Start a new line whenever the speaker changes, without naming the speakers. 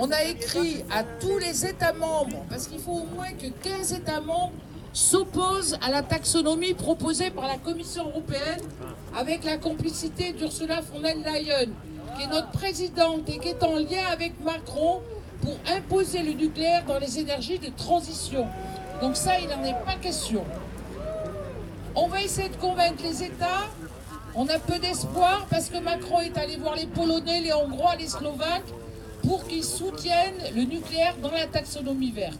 On a écrit à tous les États membres, parce qu'il faut au moins que 15 États membres s'opposent à la taxonomie proposée par la Commission européenne avec la complicité d'Ursula von der Leyen, qui est notre présidente et qui est en lien avec Macron pour imposer le nucléaire dans les énergies de transition. Donc ça, il n'en est pas question. On va essayer de convaincre les États. On a peu d'espoir parce que Macron est allé voir les Polonais, les Hongrois, les Slovaques pour qu'ils soutiennent le nucléaire dans la taxonomie verte.